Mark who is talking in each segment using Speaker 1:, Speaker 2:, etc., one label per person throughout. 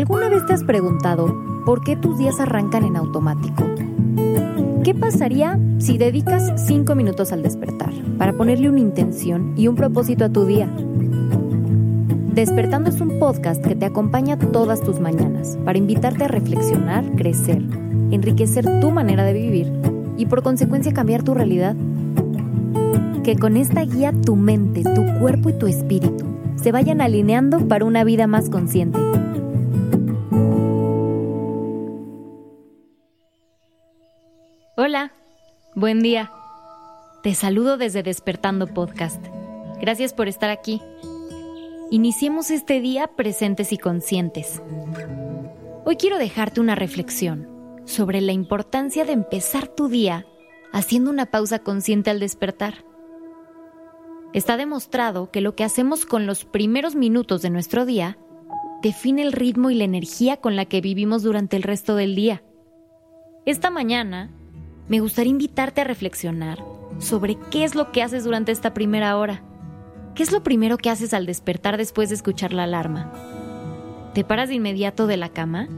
Speaker 1: ¿Alguna vez te has preguntado por qué tus días arrancan en automático? ¿Qué pasaría si dedicas 5 minutos al despertar para ponerle una intención y un propósito a tu día? Despertando es un podcast que te acompaña todas tus mañanas para invitarte a reflexionar, crecer, enriquecer tu manera de vivir y por consecuencia cambiar tu realidad. Que con esta guía tu mente, tu cuerpo y tu espíritu se vayan alineando para una vida más consciente. Buen día. Te saludo desde Despertando Podcast. Gracias por estar aquí. Iniciemos este día presentes y conscientes. Hoy quiero dejarte una reflexión sobre la importancia de empezar tu día haciendo una pausa consciente al despertar. Está demostrado que lo que hacemos con los primeros minutos de nuestro día define el ritmo y la energía con la que vivimos durante el resto del día. Esta mañana me gustaría invitarte a reflexionar sobre qué es lo que haces durante esta primera hora. ¿Qué es lo primero que haces al despertar después de escuchar la alarma? ¿Te paras de inmediato de la cama?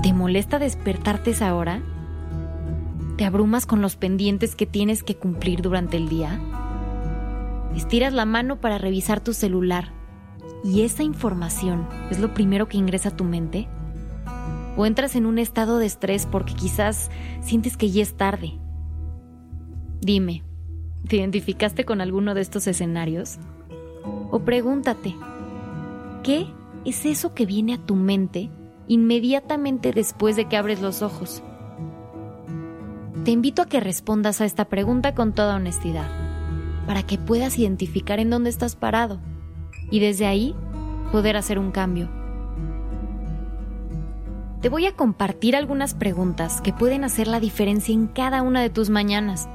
Speaker 1: ¿Te molesta despertarte esa hora? ¿Te abrumas con los pendientes que tienes que cumplir durante el día? Estiras la mano para revisar tu celular y esa información es lo primero que ingresa a tu mente. O entras en un estado de estrés porque quizás sientes que ya es tarde. Dime, ¿te identificaste con alguno de estos escenarios? O pregúntate, ¿qué es eso que viene a tu mente inmediatamente después de que abres los ojos? Te invito a que respondas a esta pregunta con toda honestidad para que puedas identificar en dónde estás parado y desde ahí poder hacer un cambio. Te voy a compartir algunas preguntas que pueden hacer la diferencia en cada una de tus mañanas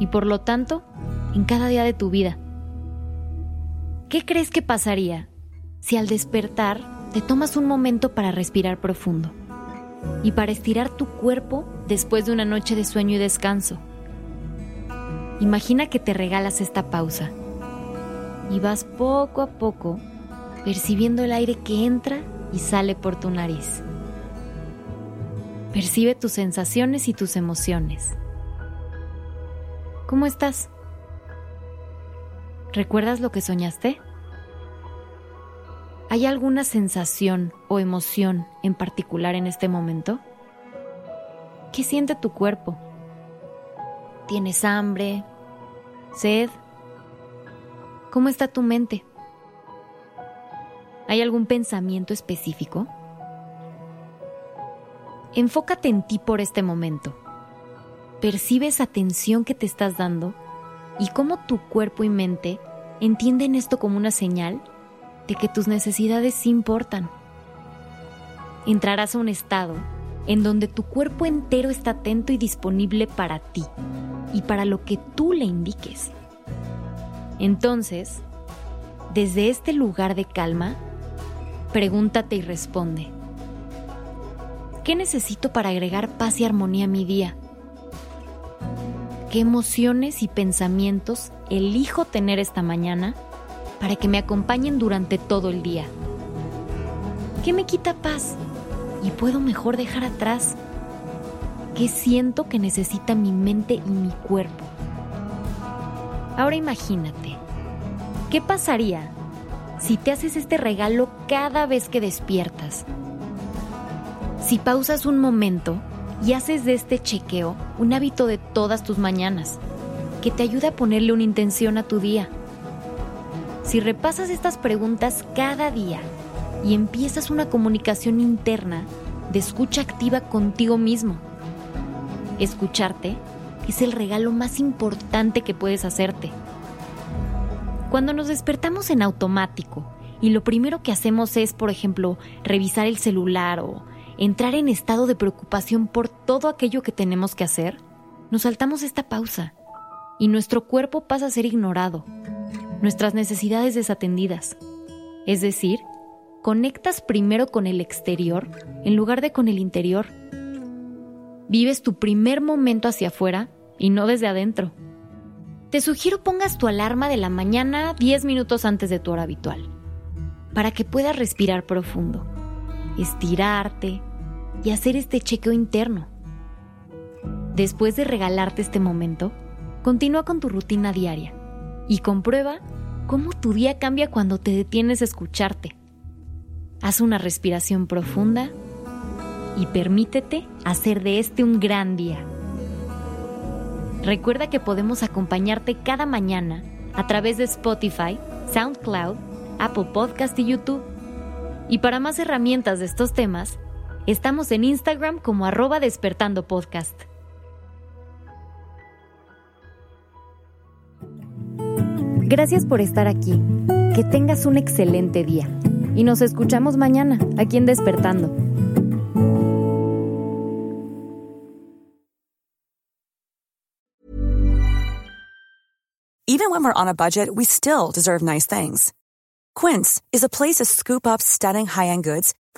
Speaker 1: y por lo tanto en cada día de tu vida. ¿Qué crees que pasaría si al despertar te tomas un momento para respirar profundo y para estirar tu cuerpo después de una noche de sueño y descanso? Imagina que te regalas esta pausa y vas poco a poco percibiendo el aire que entra y sale por tu nariz. Percibe tus sensaciones y tus emociones. ¿Cómo estás? ¿Recuerdas lo que soñaste? ¿Hay alguna sensación o emoción en particular en este momento? ¿Qué siente tu cuerpo? ¿Tienes hambre? ¿Sed? ¿Cómo está tu mente? ¿Hay algún pensamiento específico? Enfócate en ti por este momento. Percibe esa tensión que te estás dando y cómo tu cuerpo y mente entienden esto como una señal de que tus necesidades sí importan. Entrarás a un estado en donde tu cuerpo entero está atento y disponible para ti y para lo que tú le indiques. Entonces, desde este lugar de calma, pregúntate y responde. ¿Qué necesito para agregar paz y armonía a mi día? ¿Qué emociones y pensamientos elijo tener esta mañana para que me acompañen durante todo el día? ¿Qué me quita paz y puedo mejor dejar atrás? ¿Qué siento que necesita mi mente y mi cuerpo? Ahora imagínate, ¿qué pasaría si te haces este regalo cada vez que despiertas? Si pausas un momento y haces de este chequeo un hábito de todas tus mañanas, que te ayude a ponerle una intención a tu día. Si repasas estas preguntas cada día y empiezas una comunicación interna de escucha activa contigo mismo, escucharte es el regalo más importante que puedes hacerte. Cuando nos despertamos en automático y lo primero que hacemos es, por ejemplo, revisar el celular o entrar en estado de preocupación por todo aquello que tenemos que hacer, nos saltamos esta pausa y nuestro cuerpo pasa a ser ignorado, nuestras necesidades desatendidas. Es decir, conectas primero con el exterior en lugar de con el interior vives tu primer momento hacia afuera y no desde adentro. Te sugiero pongas tu alarma de la mañana 10 minutos antes de tu hora habitual, para que puedas respirar profundo estirarte y hacer este chequeo interno. Después de regalarte este momento, continúa con tu rutina diaria y comprueba cómo tu día cambia cuando te detienes a escucharte. Haz una respiración profunda y permítete hacer de este un gran día. Recuerda que podemos acompañarte cada mañana a través de Spotify, SoundCloud, Apple Podcast y YouTube. Y para más herramientas de estos temas, estamos en Instagram como arroba despertando podcast. Gracias por estar aquí. Que tengas un excelente día. Y nos escuchamos mañana, aquí en Despertando.
Speaker 2: Even when we're on a budget, we still deserve nice things. Quince is a place to scoop up stunning high-end goods